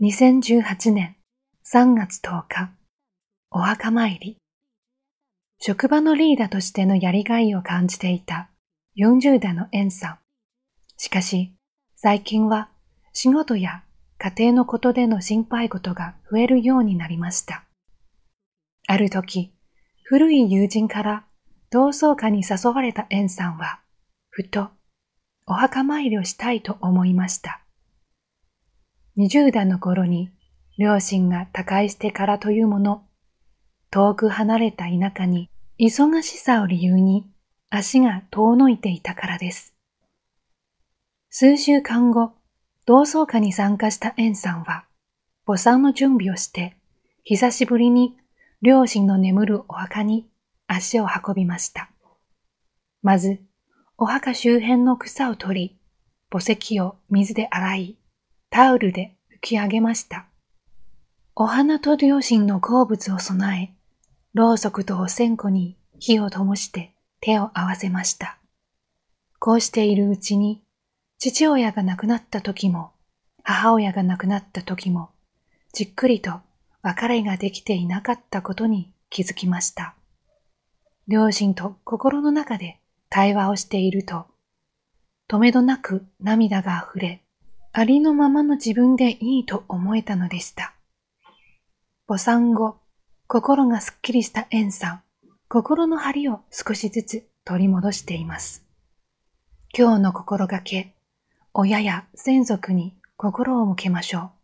2018年3月10日、お墓参り。職場のリーダーとしてのやりがいを感じていた40代のエンさん。しかし、最近は仕事や家庭のことでの心配事が増えるようになりました。ある時、古い友人から同窓会に誘われたエンさんは、ふとお墓参りをしたいと思いました。20代の頃に両親が他界してからというもの、遠く離れた田舎に忙しさを理由に足が遠のいていたからです。数週間後、同窓会に参加したエンさんは、母産の準備をして、久しぶりに両親の眠るお墓に足を運びました。まず、お墓周辺の草を取り、墓石を水で洗い、タオルで拭き上げました。お花と両親の好物を備え、ろうそくとお線香に火を灯して手を合わせました。こうしているうちに、父親が亡くなった時も、母親が亡くなった時も、じっくりと別れができていなかったことに気づきました。両親と心の中で対話をしていると、止めどなく涙が溢れ、ありのままの自分でいいと思えたのでした。母産後、心がすっきりしたエンさん、心の張りを少しずつ取り戻しています。今日の心がけ、親や先族に心を向けましょう。